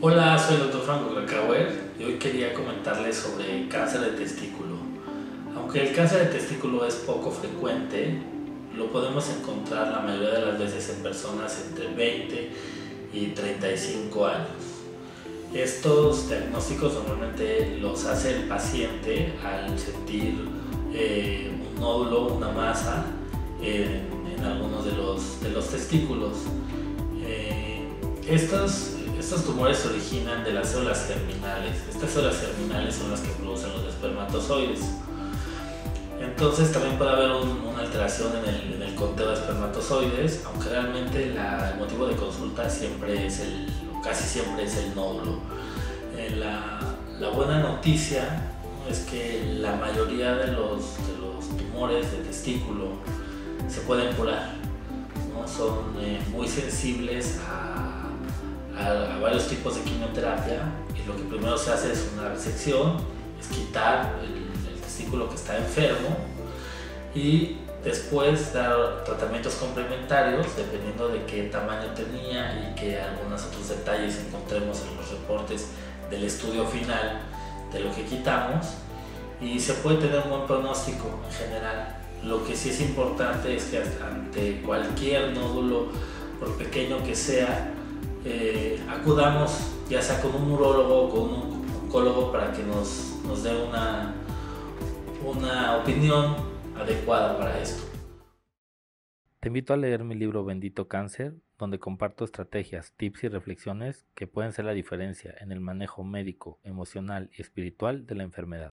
Hola, soy el Dr. Franco Krakauer y hoy quería comentarles sobre cáncer de testículo. Aunque el cáncer de testículo es poco frecuente, lo podemos encontrar la mayoría de las veces en personas entre 20 y 35 años. Estos diagnósticos normalmente los hace el paciente al sentir eh, un nódulo, una masa en, algunos de los, de los testículos. Eh, estos estos tumores se originan de las células germinales. Estas células germinales son las que producen los espermatozoides. Entonces también puede haber una alteración en el, conteo de espermatozoides, aunque realmente el motivo de consulta siempre es el, casi siempre es el nódulo. Eh, la, buena noticia es que la mayoría de los, tumores de testículo se pueden curar. ¿no? Son eh, muy sensibles a varios tipos de quimioterapia y lo que primero se hace es una resección, es quitar el, testículo que está enfermo y después dar tratamientos complementarios dependiendo de qué tamaño tenía y que algunos otros detalles encontremos en los reportes del estudio final de lo que quitamos y se puede tener un buen pronóstico en general. Lo que sí es importante es que ante cualquier nódulo, por pequeño que sea, eh, acudamos ya sea con un urólogo o con un oncólogo para que nos, nos dé una, una opinión adecuada para esto. Te invito a leer mi libro Bendito Cáncer, donde comparto estrategias, tips y reflexiones que pueden ser la diferencia en el manejo médico, emocional y espiritual de la enfermedad.